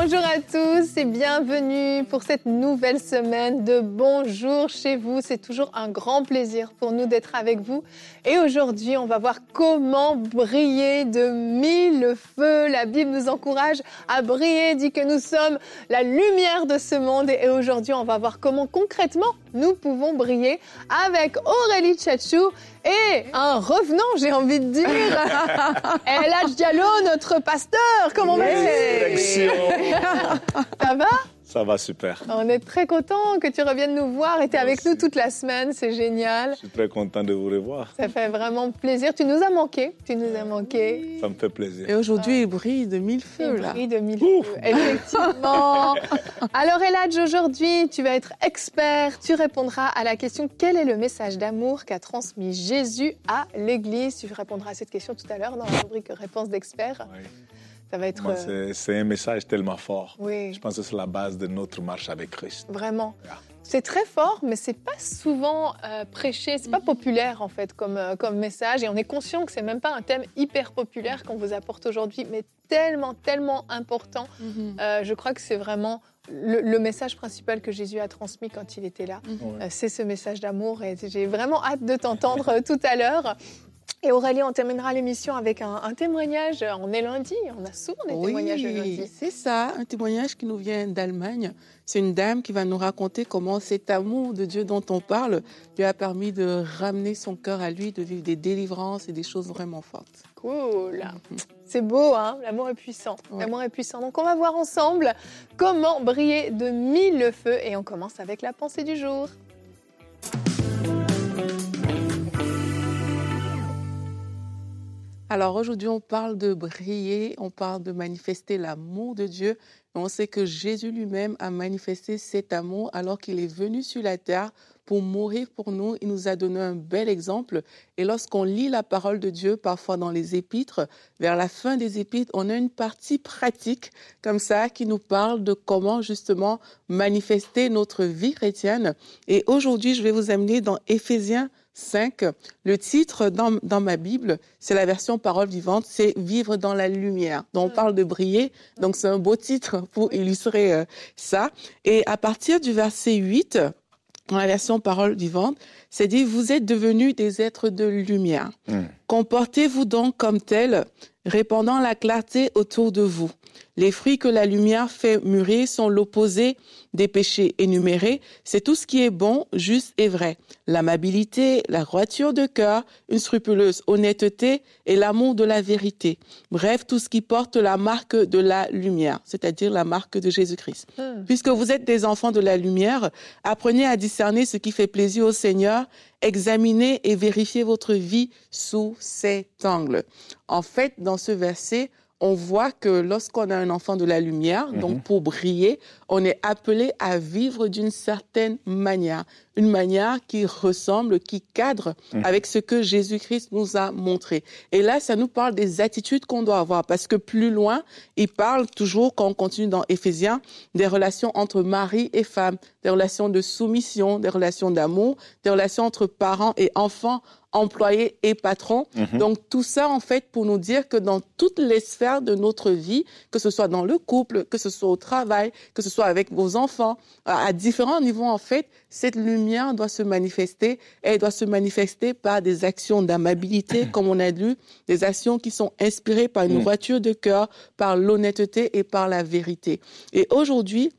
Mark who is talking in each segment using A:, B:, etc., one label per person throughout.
A: Bonjour à tous et bienvenue pour cette nouvelle semaine de Bonjour chez vous. C'est toujours un grand plaisir pour nous d'être avec vous. Et aujourd'hui, on va voir comment briller de mille feux. La Bible nous encourage à briller, dit que nous sommes la lumière de ce monde. Et aujourd'hui, on va voir comment concrètement nous pouvons briller avec Aurélie Tchatchou et un revenant, j'ai envie de dire. Elhadj Diallo, notre pasteur. Comment vas-tu Ça va?
B: Ça va super.
A: On est très content que tu reviennes nous voir et tu es avec nous toute la semaine, c'est génial.
B: Je suis très content de vous revoir.
A: Ça fait vraiment plaisir. Tu nous as manqué, tu nous as manqué.
B: Ça me fait plaisir.
C: Et aujourd'hui, il brille de mille feux
A: il
C: là.
A: brille de mille feux, effectivement. Alors Eladj, aujourd'hui, tu vas être expert. Tu répondras à la question quel est le message d'amour qu'a transmis Jésus à l'Église? Tu répondras à cette question tout à l'heure dans la rubrique réponse d'expert.
B: Oui.
A: Ça va être
B: Moi,
A: euh,
B: c'est- un message tellement fort.
A: oui.
B: Je pense que c'est la base de notre marche avec Christ.
A: Vraiment.
B: Yeah.
A: C'est très fort, mais c'est pas souvent euh, prêché, c'est pas populaire en fait comme, euh, comme message. Et on est conscient que c'est même pas un thème hyper populaire qu'on vous apporte aujourd'hui, mais tellement, tellement important.
C: Mhm.
A: Euh, je crois que c'est vraiment le, le message principal que Jésus a transmis quand il était là. Euh, c'est ce message d'amour et j'ai vraiment hâte de t'entendre tout à l'heure. Et Aurélie, on terminera l'émission avec un, un témoignage. On est lundi, on a souvent des témoignages le lundi.
C: Oui, c'est ça, un témoignage qui nous vient d'Allemagne. C'est une dame qui va nous raconter comment cet amour de Dieu dont on parle lui a permis de ramener son cœur à lui, de vivre des délivrances et des choses vraiment fortes.
A: Cool. C'est beau, hein L'amour est puissant.
C: Ouais.
A: L'amour est puissant. Donc, on va voir ensemble comment briller de mille feux. Et on commence avec la pensée du jour.
C: Alors aujourd'hui, on parle de briller, on parle de manifester l'amour de Dieu. On sait que Jésus lui-même a manifesté cet amour alors qu'il est venu sur la terre pour mourir pour nous. Il nous a donné un bel exemple. Et lorsqu'on lit la parole de Dieu, parfois dans les épîtres, vers la fin des épîtres, on a une partie pratique comme ça qui nous parle de comment justement manifester notre vie chrétienne. Et aujourd'hui, je vais vous amener dans Éphésiens 5. Le titre dans, dans ma Bible, c'est la version parole vivante, c'est Vivre dans la lumière. Donc on parle de briller, donc c'est un beau titre pour illustrer euh, ça. Et à partir du verset 8, dans la version parole vivante, c'est dit, vous êtes devenus des êtres de lumière.
B: Mm.
C: Comportez-vous donc comme tels, répandant la clarté autour de vous. Les fruits que la lumière fait mûrir sont l'opposé des péchés énumérés. C'est tout ce qui est bon, juste et vrai. L'amabilité, la droiture de cœur, une scrupuleuse honnêteté et l'amour de la vérité. Bref, tout ce qui porte la marque de la lumière, c'est-à-dire la marque de Jésus-Christ.
A: Hmm.
C: Puisque vous êtes des enfants de la lumière, apprenez à discerner ce qui fait plaisir au Seigneur, examinez et vérifiez votre vie sous cet angle. En fait, dans ce verset, on voit que lorsqu'on a un enfant de la lumière, donc pour briller, on est appelé à vivre d'une certaine manière, une manière qui ressemble, qui cadre avec ce que Jésus-Christ nous a montré. Et là, ça nous parle des attitudes qu'on doit avoir, parce que plus loin, il parle toujours, quand on continue dans Éphésiens, des relations entre mari et femme, des relations de soumission, des relations d'amour, des relations entre parents et enfants, employés et patrons. Donc tout ça, en fait, pour nous dire que dans toutes les sphères de notre vie, que ce soit dans le couple, que ce soit au travail, que ce soit avec vos enfants, à à différents niveaux, en fait, cette lumière doit se manifester et elle doit se manifester par des actions d'amabilité, comme on a lu, des actions qui sont inspirées par une
B: Mm.
C: voiture de cœur, par l'honnêteté et par la vérité. Et aujourd'hui,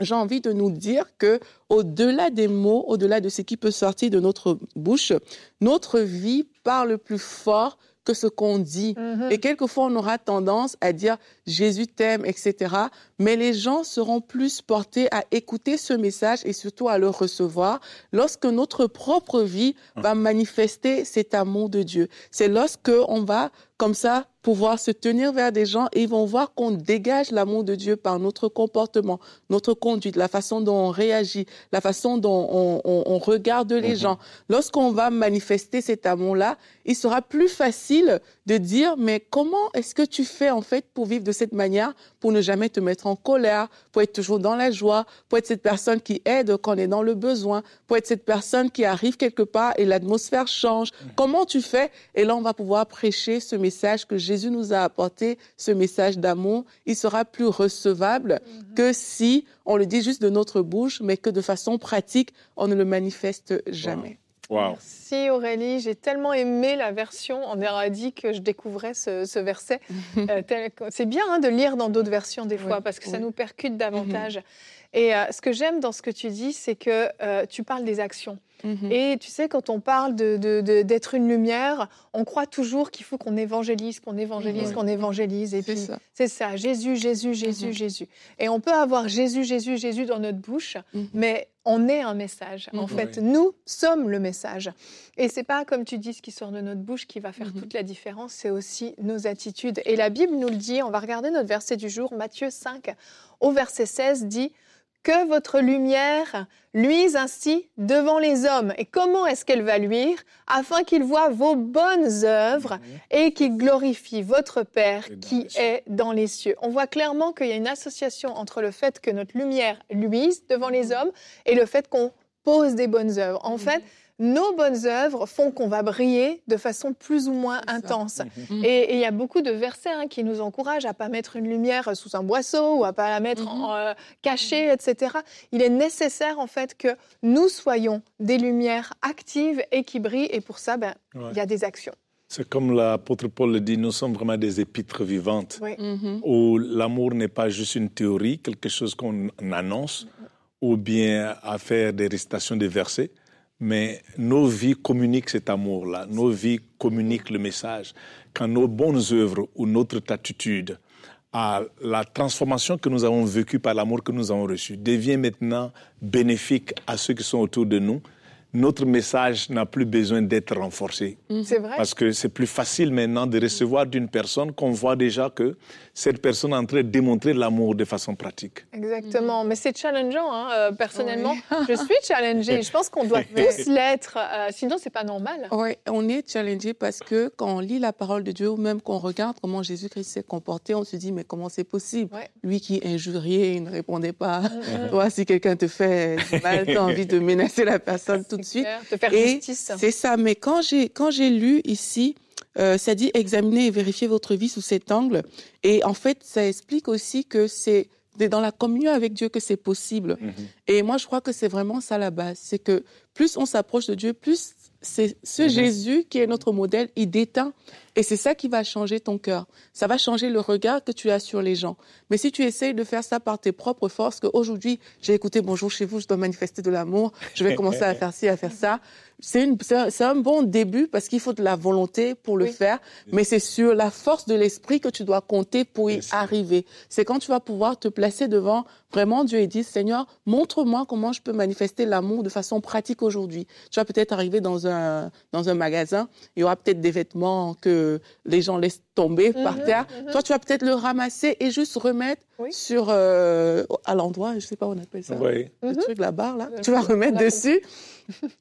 C: j'ai envie de nous dire que au-delà des mots, au-delà de ce qui peut sortir de notre bouche, notre vie parle plus fort que ce qu'on dit.
A: Mhm.
C: Et quelquefois, on aura tendance à dire Jésus t'aime, etc. Mais les gens seront plus portés à écouter ce message et surtout à le recevoir lorsque notre propre vie va manifester cet amour de Dieu. C'est lorsque on va comme ça, pouvoir se tenir vers des gens et ils vont voir qu'on dégage l'amour de Dieu par notre comportement, notre conduite, la façon dont on réagit, la façon dont on, on, on regarde les
B: Mhm.
C: gens. Lorsqu'on va manifester cet amour-là, il sera plus facile de dire, mais comment est-ce que tu fais en fait pour vivre de cette manière, pour ne jamais te mettre en colère, pour être toujours dans la joie, pour être cette personne qui aide quand on est dans le besoin, pour être cette personne qui arrive quelque part et l'atmosphère change. Comment tu fais? Et là, on va pouvoir prêcher ce message que Jésus nous a apporté, ce message d'amour. Il sera plus recevable que si on le dit juste de notre bouche, mais que de façon pratique, on ne le manifeste jamais.
B: Wow.
A: Merci Aurélie, j'ai tellement aimé la version. On aurait dit que je découvrais ce, ce verset. Euh, tel que- C'est bien hein, de lire dans d'autres versions des fois
C: Oui,
A: parce que ça nous percute davantage. Et euh, ce que j'aime dans ce que tu dis, c'est que euh, tu parles des actions.
C: Mhm.
A: Et tu sais, quand on parle de- de- de- d'être une lumière, on croit toujours qu'il faut qu'on évangélise, qu'on évangélise, qu'on évangélise. Et
C: C'est
A: puis,
C: ça.
A: c'est ça, Jésus, Jésus, Jésus,
C: Mhm.
A: Jésus. Et on peut avoir Jésus, Jésus, Jésus dans notre bouche,
C: Mhm.
A: mais on est un message. En fait,
B: Oui.
A: nous sommes le message. Et c'est pas, comme tu dis, ce qui sort de notre bouche qui va faire toute la différence, c'est aussi nos attitudes. Et la Bible nous le dit, on va regarder notre verset du jour, Matthieu 5, au verset 16, dit que votre lumière luise ainsi devant les hommes. Et comment est-ce qu'elle va luire Afin qu'ils voient vos bonnes œuvres et qu'ils glorifient votre Père qui est dans les cieux. On voit clairement qu'il y a une association entre le fait que notre lumière luise devant les hommes et le fait qu'on pose des bonnes œuvres. En fait, nos bonnes œuvres font qu'on va briller de façon plus ou moins intense.
C: Mhm.
A: Et et il y a beaucoup de versets hein, qui nous encouragent à pas mettre une lumière sous un boisseau ou à pas la mettre
C: Mhm.
A: en, euh, cachée, etc. Il est nécessaire en fait que nous soyons des lumières actives et qui brillent. Et pour ça, ben, il
B: Ouais.
A: y a des actions.
B: C'est comme l'apôtre Paul le dit, nous sommes vraiment des épîtres vivantes,
A: Oui.
C: Mhm.
B: où l'amour n'est pas juste une théorie, quelque chose qu'on annonce, ou bien à faire des récitations de versets, mais nos vies communiquent cet amour-là, nos vies communiquent le message. Quand nos bonnes œuvres ou notre attitude à la transformation que nous avons vécue par l'amour que nous avons reçu devient maintenant bénéfique à ceux qui sont autour de nous, notre message n'a plus besoin d'être renforcé.
A: C'est vrai.
B: Parce que c'est plus facile maintenant de recevoir d'une personne qu'on voit déjà que cette personne est en train de démontrer l'amour de façon pratique.
A: Exactement, mais c'est challengeant. hein, euh, personnellement, je suis challengée. Je pense qu'on doit tous l'être. euh, sinon, c'est pas normal.
C: Oui, on est challengé parce que quand on lit la parole de Dieu ou même qu'on regarde comment Jésus-Christ s'est comporté, on se dit mais comment c'est possible?
A: Ouais.
C: Lui qui injuriait, il ne répondait pas.
A: Mhm.
C: Toi, si quelqu'un te fait du mal, tu as envie de menacer la personne tout de
A: C'est
C: suite.
A: clair, Te faire
C: Et
A: justice.
C: C'est ça, mais quand j'ai quand j'ai lu ici, euh, ça dit examiner et vérifier votre vie sous cet angle. Et en fait, ça explique aussi que c'est dans la communion avec Dieu que c'est possible. Et moi, je crois que c'est vraiment ça la base. C'est que plus on s'approche de Dieu, plus c'est ce Jésus qui est notre modèle, il déteint. Et c'est ça qui va changer ton cœur. Ça va changer le regard que tu as sur les gens. Mais si tu essayes de faire ça par tes propres forces, qu'aujourd'hui, j'ai écouté Bonjour chez vous, je dois manifester de l'amour, je vais commencer à faire ci, à faire ça. C'est un, bon début parce qu'il faut de la volonté pour le
A: Oui.
C: faire. Mais c'est sur la force de l'esprit que tu dois compter pour y arriver. C'est quand tu vas pouvoir te placer devant vraiment Dieu et dire, Seigneur, montre-moi comment je peux manifester l'amour de façon pratique aujourd'hui. Tu vas peut-être arriver dans un, dans un magasin, il y aura peut-être des vêtements que les gens laissent tomber par
A: Mhm,
C: terre.
A: mhm.
C: Toi, tu vas peut-être le ramasser et juste remettre
A: Oui.
C: sur, euh, à l'endroit, je sais pas, on appelle ça
B: Oui.
C: le
A: Mhm.
C: truc, la barre, là.
A: Le
C: Tu vas remettre dessus.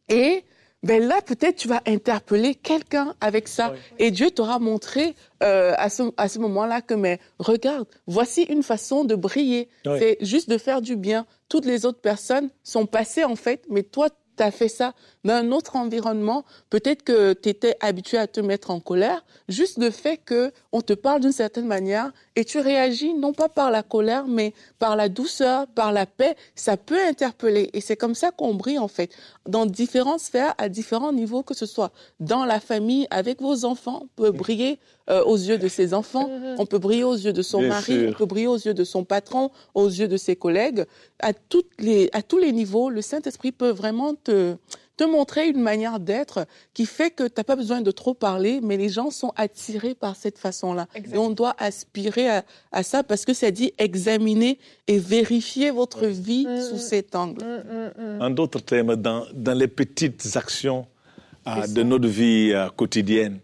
C: Et ben là, peut-être, tu vas interpeller quelqu'un avec ça.
B: Oui.
C: Et Dieu t'aura montré euh, à ce, à ce moment-là que, mais regarde, voici une façon de briller.
B: Oui.
C: C'est juste de faire du bien. Toutes les autres personnes sont passées, en fait, mais toi, tu as fait ça dans un autre environnement. Peut-être que tu étais habitué à te mettre en colère. Juste le fait que on te parle d'une certaine manière et tu réagis non pas par la colère, mais par la douceur, par la paix, ça peut interpeller. Et c'est comme ça qu'on brille, en fait, dans différentes sphères, à différents niveaux, que ce soit dans la famille, avec vos enfants, on peut briller euh, aux yeux de ses enfants, on peut briller aux yeux de son
B: Bien
C: mari,
B: sûr.
C: on peut briller aux yeux de son patron, aux yeux de ses collègues. À, toutes les, à tous les niveaux, le Saint-Esprit peut vraiment te, te montrer une manière d'être qui fait que tu n'as pas besoin de trop parler, mais les gens sont attirés par cette façon-là. Et on doit aspirer à, à ça parce que ça dit examiner et vérifier votre vie
A: Mhm.
C: sous cet angle.
A: Mm, mm, mm.
B: En d'autres termes, dans, dans les petites actions euh,
A: C'est
B: de notre vie euh, quotidienne,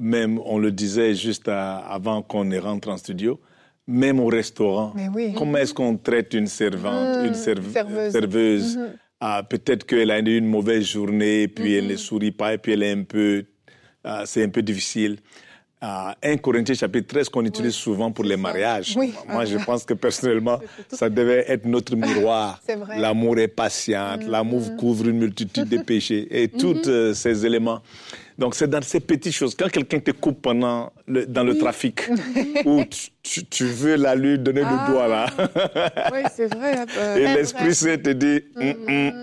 B: même, on le disait juste à- avant qu'on rentre en studio, même au restaurant,
A: Mais oui.
B: comment est-ce qu'on traite une servante,
A: Mmh,
B: une serve-
A: serveuse.
B: serveuse?
A: Mhm.
B: Ah, Peut-être qu'elle a eu une mauvaise journée, puis
A: Mhm.
B: elle ne sourit pas, et puis elle est un peu, ah, c'est un peu difficile. Ah, 1 Corinthiens chapitre 13 qu'on utilise souvent pour les mariages.
A: Oui.
B: Moi, je pense que personnellement, ça devait être notre miroir.
A: C'est vrai. Mhm.
B: L'amour est patient, l'amour couvre une multitude de péchés et tous euh, ces éléments. Donc, c'est dans ces petites choses. Quand quelqu'un te coupe pendant le, dans le trafic, ou tu, tu- tu veux la lui donner
C: Ah.
B: le doigt là,
C: Oui, c'est vrai. euh,
B: et l'Esprit Saint te dit, hum,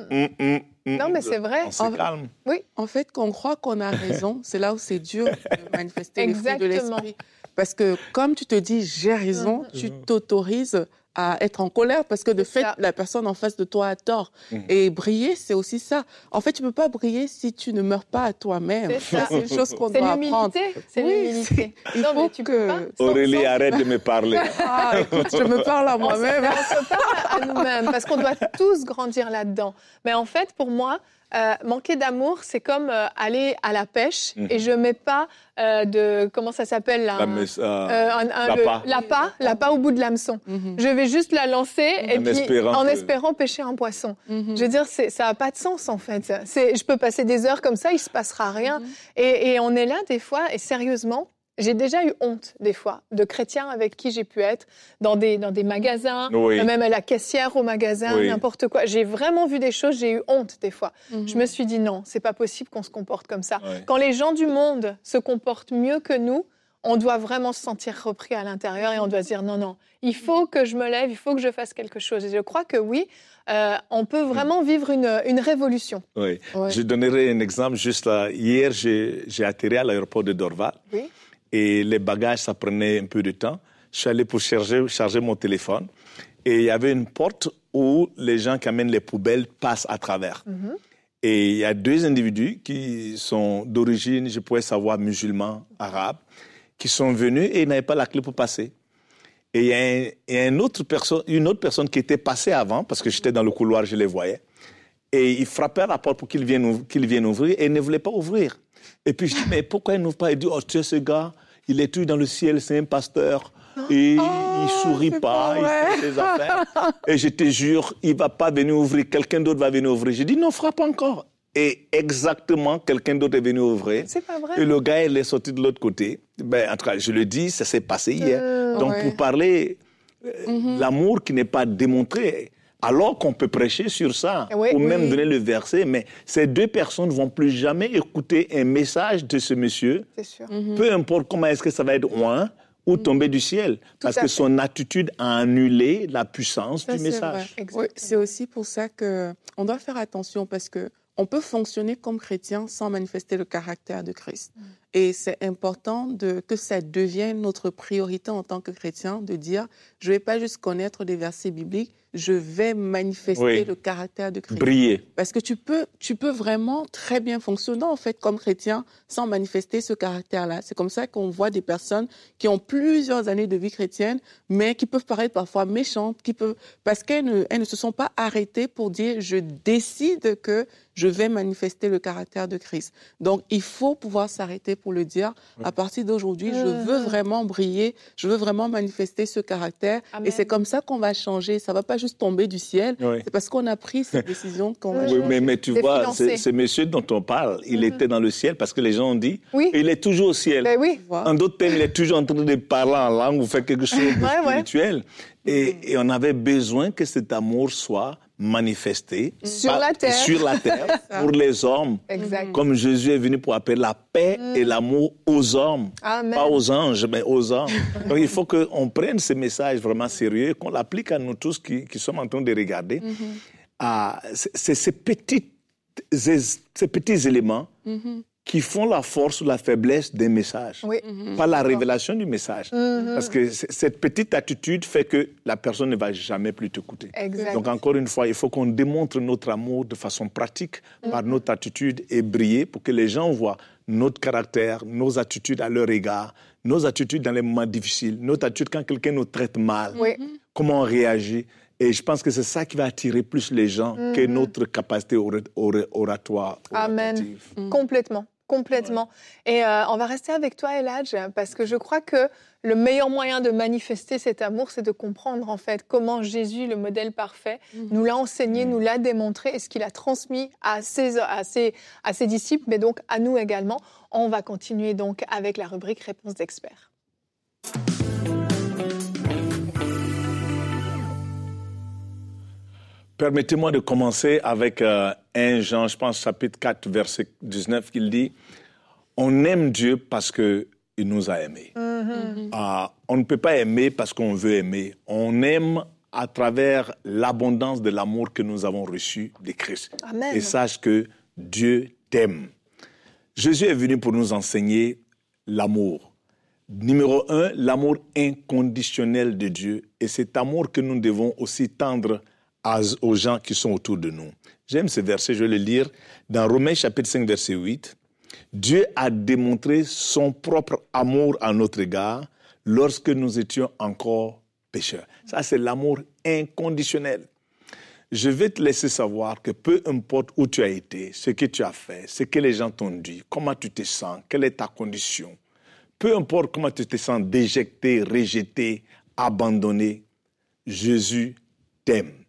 B: hum, hum.
A: Non, mais c'est vrai.
B: on se
C: En-
B: calme.
C: En fait, qu'on croit qu'on a raison, c'est là où c'est dur de manifester les fruits de
A: Exactement.
C: l'esprit. Parce que comme tu te dis j'ai raison, tu t'autorises à être en colère parce que de fait,
A: ça.
C: la personne en face de toi a tort.
B: Mhm.
C: Et briller, c'est aussi ça. En fait, tu peux pas briller si tu ne meurs pas à toi-même.
A: C'est ça.
C: C'est une chose qu'on
A: C'est
C: doit apprendre.
A: l'humilité. C'est
C: Oui,
A: l'humilité.
C: il
A: Non,
C: faut
A: mais tu
C: que-
A: peux
B: Aurélie,
A: sans-
B: arrête de me parler.
C: Ah, écoute, je me parle à moi-même.
A: on se parle à nous-mêmes parce qu'on doit tous grandir là-dedans. Mais en fait, pour moi, euh, manquer d'amour, c'est comme euh, aller à la pêche
B: Mhm.
A: et je mets pas euh, de comment ça s'appelle là
B: La
A: un-
B: messe, euh,
A: euh,
B: l'appât.
A: l'appât, l'appât au bout de l'hameçon.
C: Mhm,
A: Je vais juste la lancer et
B: En
A: puis
B: espérant
A: en espérant pêcher un poisson.
C: mhm.
A: Je veux dire, c'est- ça n'a pas de sens en fait. C'est- Je peux passer des heures comme ça, il se passera rien.
C: Mhm.
A: Et, et on est là des fois, et sérieusement, j'ai déjà eu honte des fois de chrétiens avec qui j'ai pu être dans des, dans des magasins,
B: Oui.
A: même à la caissière au magasin,
B: Oui.
A: n'importe quoi. J'ai vraiment vu des choses, j'ai eu honte des fois.
C: Mhm.
A: Je me suis dit non, c'est pas possible qu'on se comporte comme ça.
B: Ouais.
A: Quand les gens du monde se comportent mieux que nous, on doit vraiment se sentir repris à l'intérieur et on doit se dire non, non, il faut que je me lève, il faut que je fasse quelque chose. Et je crois que oui, euh, on peut vraiment vivre une, une révolution.
B: Oui.
C: Ouais.
B: Je donnerai un exemple juste là. Hier, j'ai j'ai atterri à l'aéroport de Dorval
A: Oui.
B: Et les bagages, ça prenait un peu de temps. Je suis allé pour charger, charger mon téléphone et il y avait une porte où les gens qui amènent les poubelles passent à travers.
A: Mhm.
B: Et il y a deux individus qui sont d'origine, je pourrais savoir, musulmans, arabes, qui sont venus et ils n'avaient pas la clé pour passer. Et il y a, un- il y a une, autre personne, une autre personne qui était passée avant, parce que j'étais dans le couloir, je les voyais. Et ils frappaient à la porte pour qu'ils viennent, qu'ils viennent ouvrir et ils ne voulaient pas ouvrir. Et puis je dis, mais pourquoi ils n'ouvrent pas? Il dit, oh, tu sais, ce gars, il est tout dans le ciel, c'est un pasteur. Et il sourit pas,
C: pas
B: il fait ses affaires. Et je te jure, il va pas venir ouvrir, quelqu'un d'autre va venir ouvrir. J'ai dit, non, frappe encore. Et exactement, quelqu'un d'autre est venu ouvrir.
A: C'est pas vrai.
B: Et le gars, il est sorti de l'autre côté. Ben, en tout cas, je le dis, ça s'est passé hier.
A: Euh,
B: Donc,
C: ouais.
B: pour parler euh, l'amour qui n'est pas démontré, alors qu'on peut prêcher sur ça,
A: Oui,
B: ou même
A: oui.
B: donner le verset, mais ces deux personnes ne vont plus jamais écouter un message de ce monsieur,
A: C'est sûr.
B: peu importe comment est-ce que ça va être loin ou tomber du ciel, parce que
A: fait.
B: son attitude a annulé la puissance
C: Ça,
B: du message.
C: Oui, c'est aussi pour ça que on doit faire attention parce que on peut fonctionner comme chrétien sans manifester le caractère de Christ.
A: Mm.
C: Et c'est important de, que ça devienne notre priorité en tant que chrétien de dire je ne vais pas juste connaître des versets bibliques, je vais manifester
B: Oui.
C: le caractère de Christ.
B: Briller.
C: Parce que tu peux, tu peux vraiment très bien fonctionner en fait comme chrétien sans manifester ce caractère-là. C'est comme ça qu'on voit des personnes qui ont plusieurs années de vie chrétienne, mais qui peuvent paraître parfois méchantes, qui peuvent parce qu'elles ne, elles ne se sont pas arrêtées pour dire je décide que je vais manifester le caractère de Christ. Donc il faut pouvoir s'arrêter pour le dire. À partir d'aujourd'hui, je veux
A: Mhm.
C: vraiment briller, je veux vraiment manifester ce caractère,
A: Amen.
C: et c'est comme ça qu'on va changer. Ça va pas juste tomber du ciel.
B: Oui.
C: C'est parce qu'on a pris cette décision qu'on va
A: Oui,
B: Oui,
C: changer.
B: mais, mais tu vois, ce, monsieur dont on parle, il était dans le ciel parce que les gens ont dit,
A: Oui.
B: il est toujours au ciel.
A: Ben oui.
B: En d'autres termes, il est toujours en train de parler en langue ou faire quelque chose de
A: Ouais, ouais.
B: spirituel. Et, et on avait besoin que cet amour soit manifesté
A: Sur la terre.
B: sur la terre pour les hommes.
A: Exact.
B: Comme Jésus est venu pour appeler la paix et l'amour aux hommes.
A: Amen.
B: Pas aux anges, mais aux hommes. Donc il faut qu'on prenne ce message vraiment sérieux, qu'on l'applique à nous tous qui, qui sommes en train de regarder. Ah, c'est c'est ces, petites, ces petits éléments qui font la force ou la faiblesse des messages.
A: Oui.
B: Pas la révélation du message. Parce que cette petite attitude fait que la personne ne va jamais plus t'écouter.
A: Exact.
B: Donc encore une fois, il faut qu'on démontre notre amour de façon pratique par notre attitude et briller pour que les gens voient notre caractère, nos attitudes à leur égard, nos attitudes dans les moments difficiles, notre attitude quand quelqu'un nous traite mal, comment on réagit. Et je pense que c'est ça qui va attirer plus les gens que notre capacité ora- ora- oratoire.
A: Amen. Complètement. Complètement. Et euh, on va rester avec toi, Eladj, parce que je crois que le meilleur moyen de manifester cet amour, c'est de comprendre en fait comment Jésus, le modèle parfait, mhm. nous l'a enseigné, nous l'a démontré et ce qu'il a transmis à ses, à, ses, à ses disciples, mais donc à nous également. On va continuer donc avec la rubrique Réponse d'experts.
B: Permettez-moi de commencer avec 1 euh, Jean, je pense, chapitre 4, verset 19, qu'il dit On aime Dieu parce qu'il nous a aimés. Mm-hmm. Ah, on ne peut pas aimer parce qu'on veut aimer. On aime à travers l'abondance de l'amour que nous avons reçu de Christ. Et sache que Dieu t'aime. Jésus est venu pour nous enseigner l'amour. Numéro un, l'amour inconditionnel de Dieu. Et cet amour que nous devons aussi tendre aux gens qui sont autour de nous. J'aime ce verset, je vais le lire dans Romains chapitre 5, verset 8. Dieu a démontré son propre amour à notre égard lorsque nous étions encore pécheurs. Ça, c'est l'amour inconditionnel. Je vais te laisser savoir que peu importe où tu as été, ce que tu as fait, ce que les gens t'ont dit, comment tu te sens, quelle est ta condition, peu importe comment tu te sens déjecté, rejeté, abandonné, Jésus t'aime.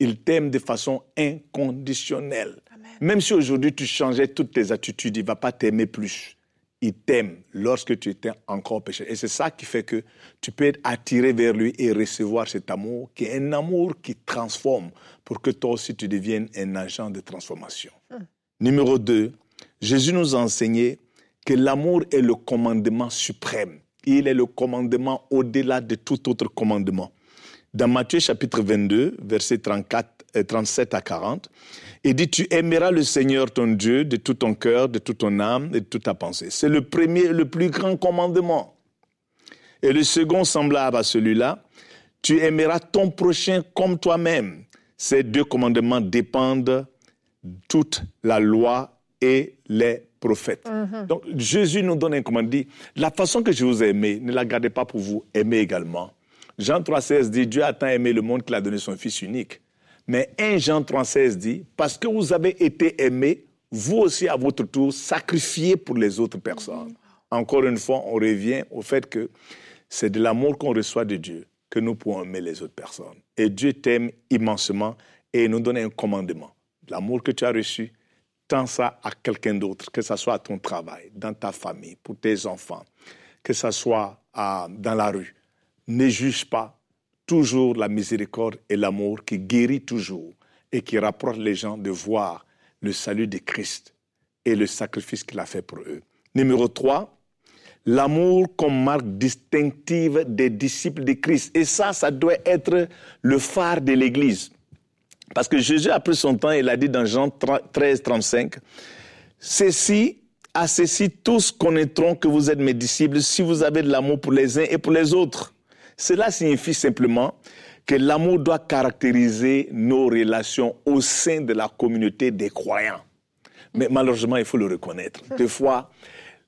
B: Il t'aime de façon inconditionnelle. Même si aujourd'hui tu changeais toutes tes attitudes, il ne va pas t'aimer plus. Il t'aime lorsque tu étais encore péché. Et c'est ça qui fait que tu peux être attiré vers lui et recevoir cet amour, qui est un amour qui transforme pour que toi aussi tu deviennes un agent de transformation. Hum. Numéro 2, Jésus nous a enseigné que l'amour est le commandement suprême. Il est le commandement au-delà de tout autre commandement dans Matthieu chapitre 22, versets 34, 37 à 40, il dit, tu aimeras le Seigneur ton Dieu de tout ton cœur, de toute ton âme et de toute ta pensée. C'est le premier, le plus grand commandement. Et le second semblable à celui-là, tu aimeras ton prochain comme toi-même. Ces deux commandements dépendent de toute la loi et les prophètes. Mm-hmm. Donc Jésus nous donne un commandement, dit, la façon que je vous ai aimé, ne la gardez pas pour vous, aimez également Jean 3,16 dit Dieu a tant aimé le monde qu'il a donné son Fils unique. Mais 1 Jean 3,16 dit Parce que vous avez été aimés, vous aussi à votre tour, sacrifiez pour les autres personnes. Encore une fois, on revient au fait que c'est de l'amour qu'on reçoit de Dieu que nous pouvons aimer les autres personnes. Et Dieu t'aime immensement et nous donne un commandement. L'amour que tu as reçu, tends ça à quelqu'un d'autre, que ce soit à ton travail, dans ta famille, pour tes enfants, que ce soit dans la rue ne juge pas toujours la miséricorde et l'amour qui guérit toujours et qui rapproche les gens de voir le salut de Christ et le sacrifice qu'il a fait pour eux. Numéro 3, l'amour comme marque distinctive des disciples de Christ. Et ça, ça doit être le phare de l'Église. Parce que Jésus, après son temps, il a dit dans Jean 13, 35, Ceci, à ceci, tous connaîtront que vous êtes mes disciples si vous avez de l'amour pour les uns et pour les autres. Cela signifie simplement que l'amour doit caractériser nos relations au sein de la communauté des croyants. Mais malheureusement, il faut le reconnaître. Des fois,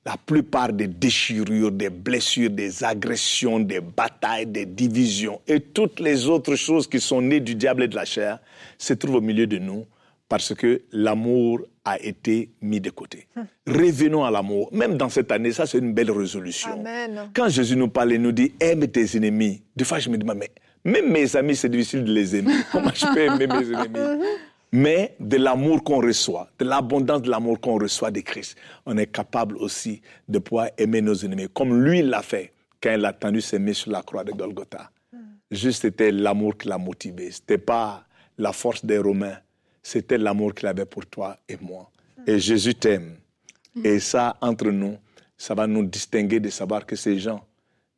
B: la plupart des déchirures, des blessures, des agressions, des batailles, des divisions et toutes les autres choses qui sont nées du diable et de la chair se trouvent au milieu de nous parce que l'amour a été mis de côté. Revenons à l'amour. Même dans cette année, ça c'est une belle résolution. Quand Jésus nous parle et nous dit aime tes ennemis, des fois je me demande, mais même mes amis, c'est difficile de les aimer. Comment je peux aimer mes ennemis? Mais de l'amour qu'on reçoit, de l'abondance de l'amour qu'on reçoit de Christ, on est capable aussi de pouvoir aimer nos ennemis, comme lui l'a fait quand il a tendu ses mains sur la croix de Golgotha. Juste c'était l'amour qui l'a motivé. C'était pas la force des Romains c'était l'amour qu'il avait pour toi et moi. Et Jésus t'aime. Et ça, entre nous, ça va nous distinguer de savoir que ces gens,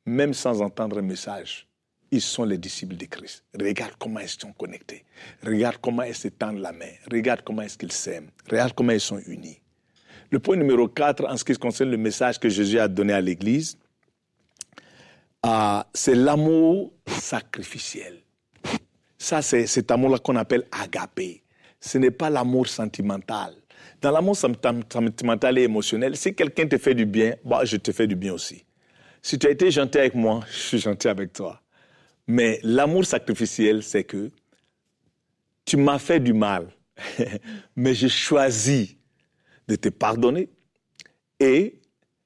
B: même sans entendre un message, ils sont les disciples de Christ. Regarde comment ils sont connectés. Regarde comment ils se tendent la main. Regarde comment est-ce qu'ils s'aiment. Regarde comment ils sont unis. Le point numéro 4, en ce qui concerne le message que Jésus a donné à l'Église, ah, c'est l'amour sacrificiel. Ça, c'est cet amour-là qu'on appelle agapé ce n'est pas l'amour sentimental. Dans l'amour sentimental et émotionnel, si quelqu'un te fait du bien, bah, je te fais du bien aussi. Si tu as été gentil avec moi, je suis gentil avec toi. Mais l'amour sacrificiel, c'est que tu m'as fait du mal, mais j'ai choisi de te pardonner, et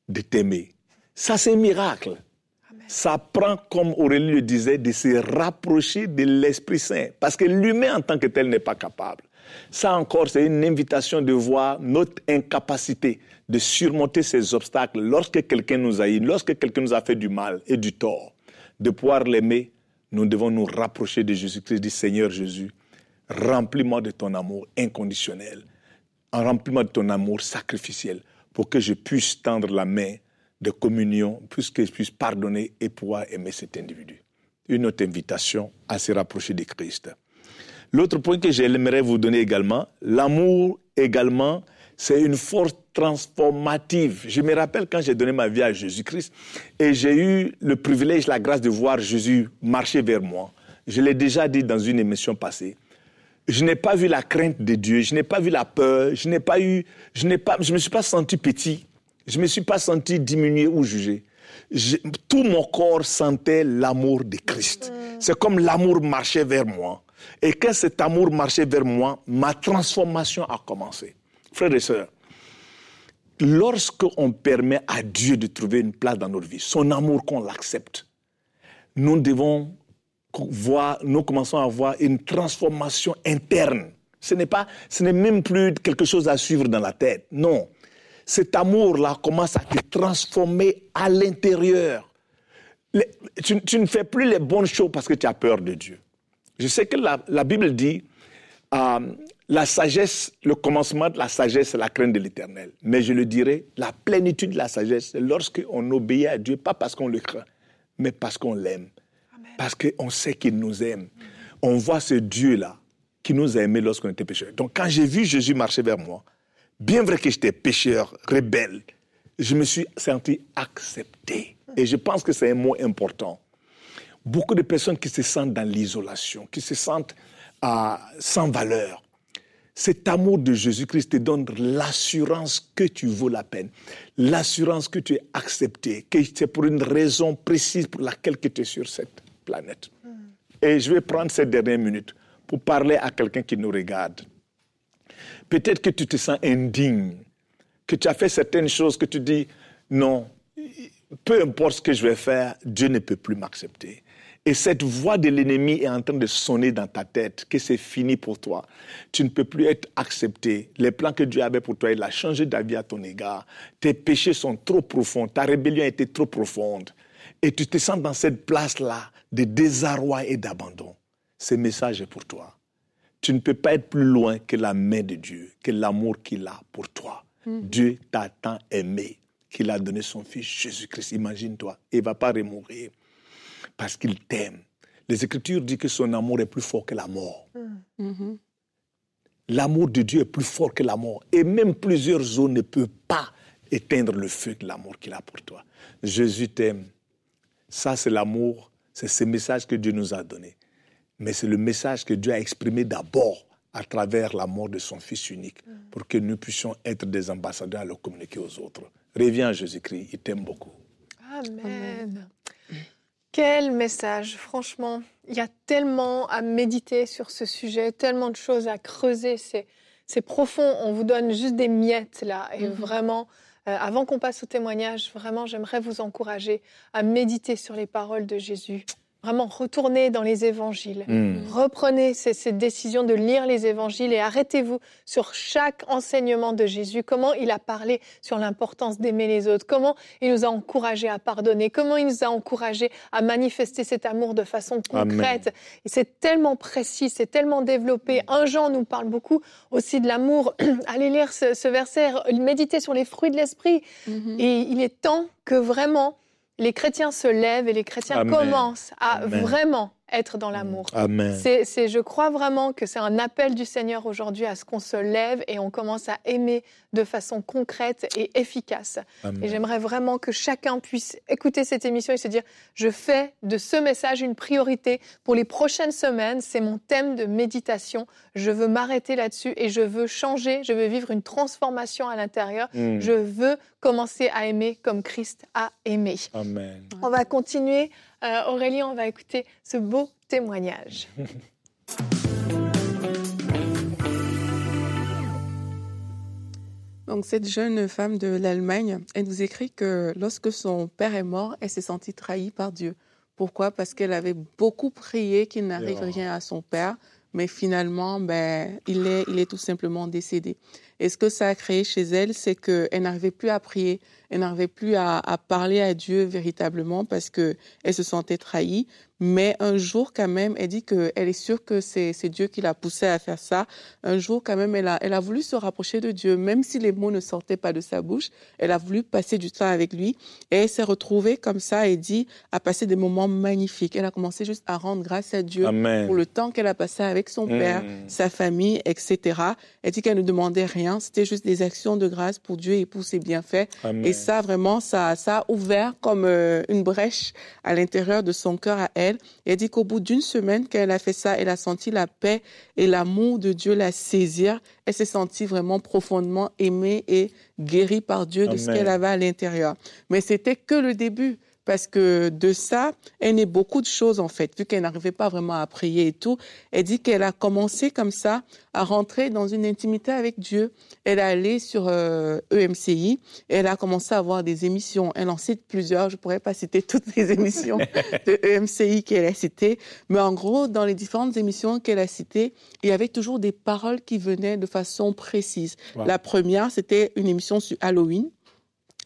B: de t'aimer. Ça, c'est un miracle. Ça prend, comme Aurélie le disait, de se rapprocher de l'Esprit Saint. Parce que l'humain en tant que tel n'est pas capable. Ça encore, c'est une invitation de voir notre incapacité de surmonter ces obstacles lorsque quelqu'un nous a eu, lorsque quelqu'un nous a fait du mal et du tort. De pouvoir l'aimer, nous devons nous rapprocher de Jésus-Christ, du Seigneur Jésus. Remplis-moi de ton amour inconditionnel. Remplis-moi de ton amour sacrificiel pour que je puisse tendre la main de communion, puisque je puisse pardonner et pouvoir aimer cet individu. Une autre invitation à se rapprocher de Christ. L'autre point que j'aimerais vous donner également, l'amour également, c'est une force transformative. Je me rappelle quand j'ai donné ma vie à Jésus-Christ et j'ai eu le privilège, la grâce de voir Jésus marcher vers moi. Je l'ai déjà dit dans une émission passée. Je n'ai pas vu la crainte de Dieu, je n'ai pas vu la peur, je n'ai pas eu, je n'ai pas, je me suis pas senti petit, je me suis pas senti diminué ou jugé. tout mon corps sentait l'amour de Christ. C'est comme l'amour marchait vers moi. Et quand cet amour marchait vers moi, ma transformation a commencé. Frères et sœurs, lorsqu'on permet à Dieu de trouver une place dans notre vie, son amour qu'on l'accepte, nous devons voir, nous commençons à voir une transformation interne. Ce n'est pas, ce n'est même plus quelque chose à suivre dans la tête. Non. Cet amour-là commence à te transformer à l'intérieur. Tu, tu, ne fais plus les bonnes choses parce que tu as peur de Dieu. Je sais que la, la Bible dit, euh, la sagesse, le commencement de la sagesse, c'est la crainte de l'éternel. Mais je le dirais, la plénitude de la sagesse, c'est lorsqu'on obéit à Dieu, pas parce qu'on le craint, mais parce qu'on l'aime. Parce qu'on sait qu'il nous aime. On voit ce Dieu-là qui nous a aimés lorsqu'on était pécheurs. Donc quand j'ai vu Jésus marcher vers moi, bien vrai que j'étais pécheur, rebelle, je me suis senti accepté. Et je pense que c'est un mot important beaucoup de personnes qui se sentent dans l'isolation, qui se sentent euh, sans valeur. Cet amour de Jésus-Christ te donne l'assurance que tu vaux la peine, l'assurance que tu es accepté, que c'est pour une raison précise pour laquelle tu es sur cette planète. Et je vais prendre ces dernières minutes pour parler à quelqu'un qui nous regarde. Peut-être que tu te sens indigne, que tu as fait certaines choses que tu dis, non, peu importe ce que je vais faire, Dieu ne peut plus m'accepter. Et cette voix de l'ennemi est en train de sonner dans ta tête que c'est fini pour toi. Tu ne peux plus être accepté. Les plans que Dieu avait pour toi, il a changé d'avis à ton égard. Tes péchés sont trop profonds. Ta rébellion a été trop profonde. Et tu te sens dans cette place-là de désarroi et d'abandon. Ce message est pour toi. Tu ne peux pas être plus loin que la main de Dieu, que l'amour qu'il a pour toi. Mm. Dieu t'a tant aimé qu'il a donné son fils Jésus-Christ. Imagine-toi, il ne va pas remourir parce qu'il t'aime. Les Écritures disent que son amour est plus fort que la mort. Mm-hmm. L'amour de Dieu est plus fort que la mort. Et même plusieurs eaux ne peuvent pas éteindre le feu de l'amour qu'il a pour toi. Jésus t'aime. Ça, c'est l'amour, c'est ce message que Dieu nous a donné. Mais c'est le message que Dieu a exprimé d'abord à travers la mort de son Fils unique, mm. pour que nous puissions être des ambassadeurs à le communiquer aux autres. Reviens à Jésus-Christ, il t'aime beaucoup.
A: Amen. Quel message, franchement. Il y a tellement à méditer sur ce sujet, tellement de choses à creuser. C'est profond. On vous donne juste des miettes là. Et mhm. vraiment, euh, avant qu'on passe au témoignage, vraiment, j'aimerais vous encourager à méditer sur les paroles de Jésus Vraiment, retournez dans les évangiles. Hmm. Reprenez cette décision de lire les évangiles et arrêtez-vous sur chaque enseignement de Jésus. Comment il a parlé sur l'importance d'aimer les autres. Comment il nous a encouragés à pardonner. Comment il nous a encouragés à manifester cet amour de façon concrète. Et c'est tellement précis, c'est tellement développé. Un Jean nous parle beaucoup aussi de l'amour. Allez lire ce, verset, méditer sur les fruits de l'esprit. Mm-hmm. Et il est temps que vraiment les chrétiens se lèvent et les chrétiens commencent à vraiment être dans l'amour.
B: Amen.
A: C'est, je crois vraiment que c'est un appel du Seigneur aujourd'hui à ce qu'on se lève et on commence à aimer de façon concrète et efficace. Et j'aimerais vraiment que chacun puisse écouter cette émission et se dire, je fais de ce message une priorité pour les prochaines semaines. C'est mon thème de méditation. Je veux m'arrêter là-dessus et je veux changer. Je veux vivre une transformation à l'intérieur. Hmm. Je veux commencer à aimer comme Christ a aimé.
B: Amen.
A: On va continuer euh, Aurélie, on va écouter ce beau témoignage.
C: Donc, cette jeune femme de l'Allemagne, elle nous écrit que lorsque son père est mort, elle s'est sentie trahie par Dieu. Pourquoi? Parce qu'elle avait beaucoup prié qu'il n'arrive rien à son père, mais finalement, ben, il est, il est tout simplement décédé. Et ce que ça a créé chez elle, c'est qu'elle n'arrivait plus à prier, elle n'arrivait plus à, à, parler à Dieu véritablement parce que elle se sentait trahie. Mais un jour, quand même, elle dit qu'elle est sûre que c'est Dieu qui l'a poussée à faire ça. Un jour, quand même, elle a, elle a voulu se rapprocher de Dieu, même si les mots ne sortaient pas de sa bouche. Elle a voulu passer du temps avec lui. Et elle s'est retrouvée comme ça et dit à passer des moments magnifiques. Elle a commencé juste à rendre grâce à Dieu
B: Amen.
C: pour le temps qu'elle a passé avec son père,
B: Mm.
C: sa famille, etc. Elle dit qu'elle ne demandait rien. C'était juste des actions de grâce pour Dieu et pour ses bienfaits.
B: Amen.
C: Et ça, vraiment, ça, ça a ouvert comme euh, une brèche à l'intérieur de son cœur à elle. Et elle dit qu'au bout d'une semaine qu'elle a fait ça, elle a senti la paix et l'amour de Dieu la saisir. Elle s'est sentie vraiment profondément aimée et guérie par Dieu de ce qu'elle avait à l'intérieur. Mais c'était que le début. Parce que de ça, elle naît beaucoup de choses en fait, vu qu'elle n'arrivait pas vraiment à prier et tout. Elle dit qu'elle a commencé comme ça à rentrer dans une intimité avec Dieu. Elle est allée sur euh, EMCI et elle a commencé à avoir des émissions. Elle en cite plusieurs. Je pourrais pas citer toutes les émissions de EMCI qu'elle a citées, mais en gros, dans les différentes émissions qu'elle a citées, il y avait toujours des paroles qui venaient de façon précise.
B: Wow.
C: La première, c'était une émission sur Halloween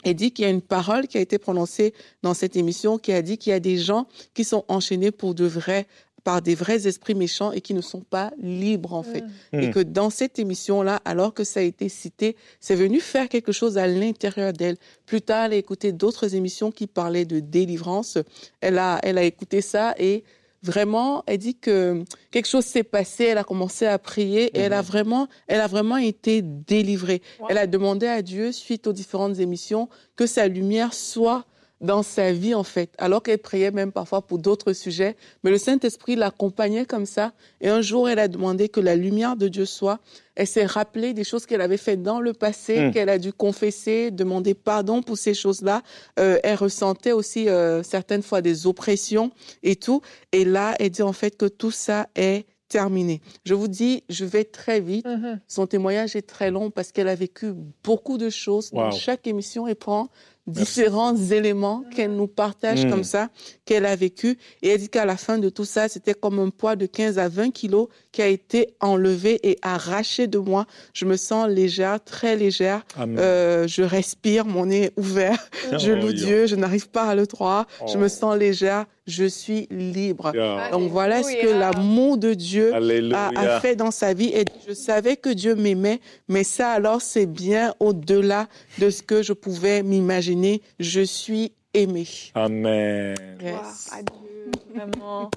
C: et dit qu'il y a une parole qui a été prononcée dans cette émission qui a dit qu'il y a des gens qui sont enchaînés pour de vrais par des vrais esprits méchants et qui ne sont pas libres en fait.
B: Mm.
C: Et que dans cette émission-là, alors que ça a été cité, c'est venu faire quelque chose à l'intérieur d'elle. Plus tard, elle a écouté d'autres émissions qui parlaient de délivrance. Elle a, elle a écouté ça et vraiment, elle dit que quelque chose s'est passé. Elle a commencé à prier et elle a vraiment, elle a vraiment été délivrée.
A: Wow.
C: Elle a demandé à Dieu, suite aux différentes émissions, que sa lumière soit dans sa vie, en fait, alors qu'elle priait même parfois pour d'autres sujets. Mais le Saint-Esprit l'accompagnait comme ça. Et un jour, elle a demandé que la lumière de Dieu soit. Elle s'est rappelée des choses qu'elle avait faites dans le passé,
B: Mm.
C: qu'elle a dû confesser, demander pardon pour ces choses-là. Euh, elle ressentait aussi euh, certaines fois des oppressions et tout. Et là, elle dit en fait que tout ça est terminé. Je vous dis, je vais très vite.
A: Mhm.
C: Son témoignage est très long parce qu'elle a vécu beaucoup de choses. Dans chaque émission, elle prend différents éléments qu'elle nous partage
B: Mm.
C: comme ça, qu'elle a vécu. Et elle dit qu'à la fin de tout ça, c'était comme un poids de 15 à 20 kilos qui a été enlevé et arraché de moi. Je me sens légère, très légère. Euh, je respire, mon nez est ouvert. Je
B: Oh,
C: loue
B: yeah.
C: Dieu, je n'arrive pas à le croire. Je
B: Oh.
C: me sens légère, je suis libre.
B: Yeah.
C: Donc voilà ce que l'amour de Dieu a fait dans sa vie. Et je savais que Dieu m'aimait, mais ça alors c'est bien au-delà de ce que je pouvais m'imaginer. Je suis aimée.
B: Amen.
C: Yes.
A: Gloire à Dieu, vraiment.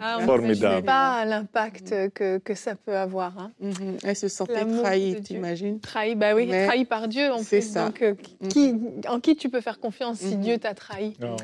A: Ah, on
B: Formidable.
A: n'imagine pas l'impact que, que ça peut avoir. Hein.
C: Mhm. Elle se sentait trahie, t'imagines?
A: Trahi, bah oui,
C: Mais
A: trahi par Dieu en
C: c'est
A: plus.
C: ça.
A: Donc, euh, qui, en qui tu peux faire confiance si
C: Mhm.
A: Dieu t'a trahi?
B: Oh.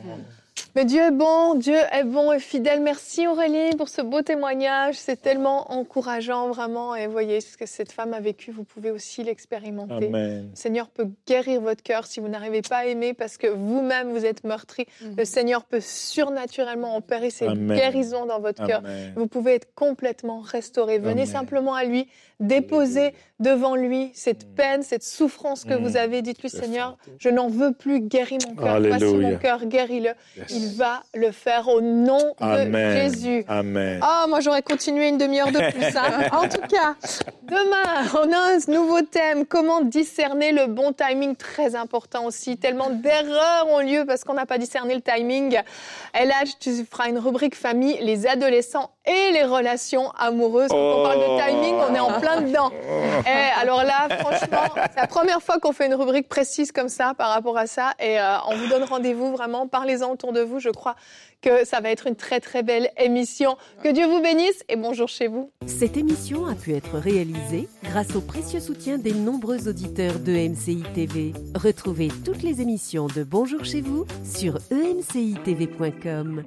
A: Mais Dieu est bon, Dieu est bon et fidèle. Merci Aurélie pour ce beau témoignage. C'est tellement encourageant, vraiment. Et voyez ce que cette femme a vécu, vous pouvez aussi l'expérimenter. Le Seigneur peut guérir votre cœur si vous n'arrivez pas à aimer parce que vous-même vous êtes meurtri. Le Seigneur peut surnaturellement opérer ses
B: Amen.
A: guérisons dans votre cœur. Vous pouvez être complètement restauré. Venez
B: Amen.
A: simplement à lui, déposer devant lui cette
B: Mm.
A: peine, cette souffrance que
B: Mm.
A: vous avez. Dites-lui, Seigneur,
B: fort.
A: je n'en veux plus, guéris mon cœur. Voici mon cœur, guéris-le.
B: Yes.
A: Il va le faire au nom
B: Amen.
A: de Jésus.
B: Amen.
A: Ah, moi j'aurais continué une demi-heure de plus. hein. en tout cas, demain, on a un nouveau thème. Comment discerner le bon timing Très important aussi. Tellement d'erreurs ont lieu parce qu'on n'a pas discerné le timing. Et là, tu feras une rubrique famille, les adolescents et les relations amoureuses. Quand on parle de timing, on est en plein dedans. Et alors là, franchement, c'est la première fois qu'on fait une rubrique précise comme ça par rapport à ça. Et euh, on vous donne rendez-vous vraiment. Parlez-en autour de Je crois que ça va être une très très belle émission. Que Dieu vous bénisse et bonjour chez vous.
D: Cette émission a pu être réalisée grâce au précieux soutien des nombreux auditeurs de. Retrouvez toutes les émissions de Bonjour chez vous sur emcitv.com.